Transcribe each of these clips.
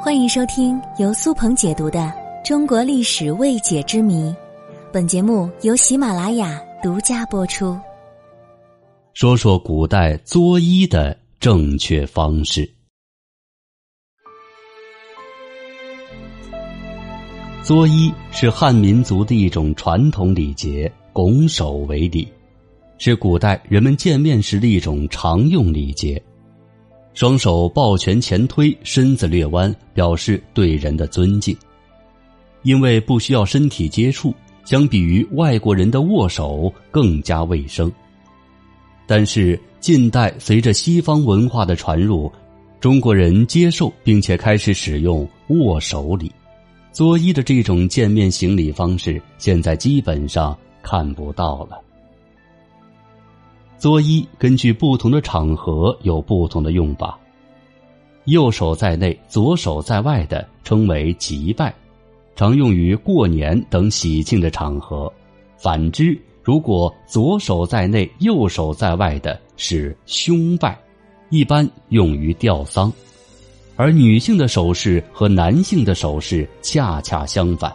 欢迎收听由苏鹏解读的《中国历史未解之谜》，本节目由喜马拉雅独家播出。说说古代作揖的正确方式。作揖是汉民族的一种传统礼节，拱手为礼，是古代人们见面时的一种常用礼节。双手抱拳前推，身子略弯，表示对人的尊敬。因为不需要身体接触，相比于外国人的握手更加卫生。但是近代随着西方文化的传入，中国人接受并且开始使用握手礼，作揖的这种见面行礼方式，现在基本上看不到了。作揖根据不同的场合有不同的用法。右手在内，左手在外的称为吉拜，常用于过年等喜庆的场合。反之，如果左手在内，右手在外的是凶拜，一般用于吊丧。而女性的手势和男性的手势恰恰相反，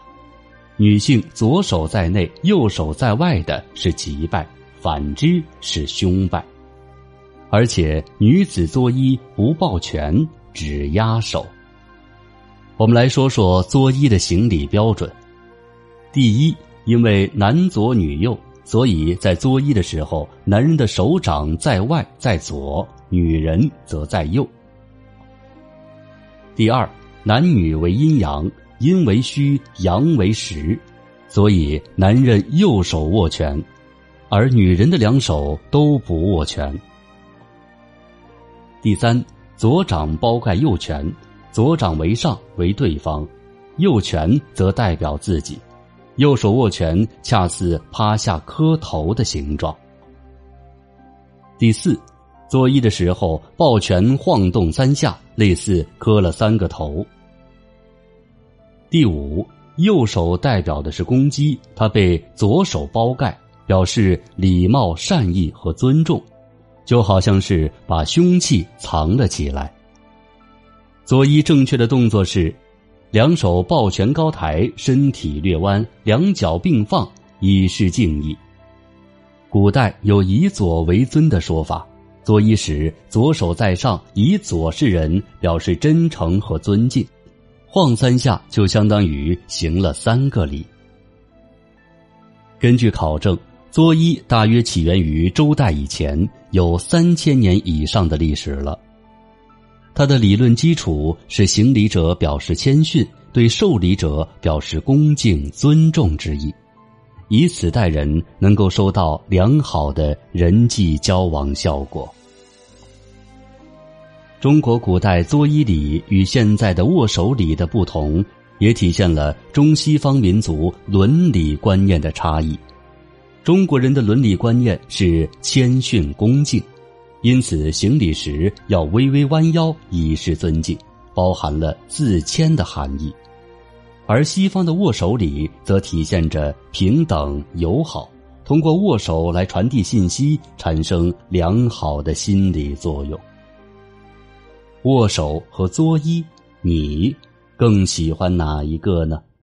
女性左手在内，右手在外的是吉拜。反之是凶败，而且女子作揖不抱拳，只压手。我们来说说作揖的行礼标准。第一，因为男左女右，所以在作揖的时候，男人的手掌在外在左，女人则在右。第二，男女为阴阳，阴为虚，阳为实，所以男人右手握拳。而女人的两手都不握拳。第三，左掌包盖右拳，左掌为上为对方，右拳则代表自己，右手握拳恰似趴下磕头的形状。第四，作揖的时候抱拳晃动三下，类似磕了三个头。第五，右手代表的是公鸡，它被左手包盖。表示礼貌、善意和尊重，就好像是把凶器藏了起来。作揖正确的动作是：两手抱拳高抬，身体略弯，两脚并放，以示敬意。古代有以左为尊的说法，作揖时左手在上，以左示人，表示真诚和尊敬。晃三下就相当于行了三个礼。根据考证。作揖大约起源于周代以前，有三千年以上的历史了。它的理论基础是行礼者表示谦逊，对受礼者表示恭敬尊重之意，以此待人能够收到良好的人际交往效果。中国古代作揖礼与现在的握手礼的不同，也体现了中西方民族伦理观念的差异。中国人的伦理观念是谦逊恭敬，因此行礼时要微微弯腰以示尊敬，包含了自谦的含义；而西方的握手礼则体现着平等友好，通过握手来传递信息，产生良好的心理作用。握手和作揖，你更喜欢哪一个呢？